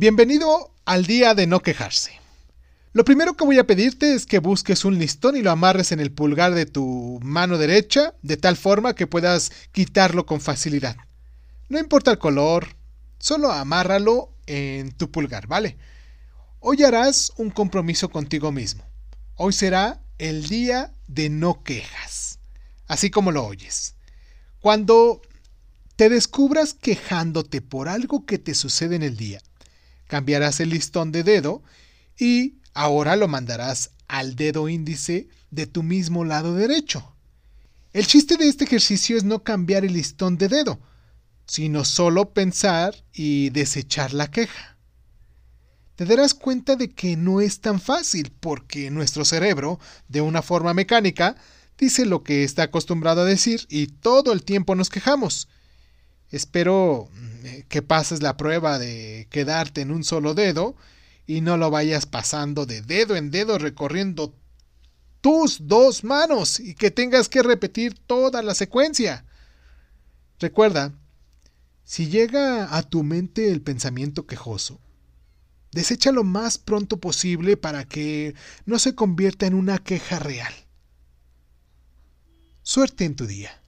Bienvenido al día de no quejarse. Lo primero que voy a pedirte es que busques un listón y lo amarres en el pulgar de tu mano derecha, de tal forma que puedas quitarlo con facilidad. No importa el color, solo amárralo en tu pulgar, ¿vale? Hoy harás un compromiso contigo mismo. Hoy será el día de no quejas, así como lo oyes. Cuando te descubras quejándote por algo que te sucede en el día, cambiarás el listón de dedo y ahora lo mandarás al dedo índice de tu mismo lado derecho. El chiste de este ejercicio es no cambiar el listón de dedo, sino solo pensar y desechar la queja. Te darás cuenta de que no es tan fácil porque nuestro cerebro, de una forma mecánica, dice lo que está acostumbrado a decir y todo el tiempo nos quejamos. Espero mm, que pases la prueba de quedarte en un solo dedo y no lo vayas pasando de dedo en dedo recorriendo tus dos manos y que tengas que repetir toda la secuencia. Recuerda, si llega a tu mente el pensamiento quejoso, desecha lo más pronto posible para que no se convierta en una queja real. Suerte en tu día.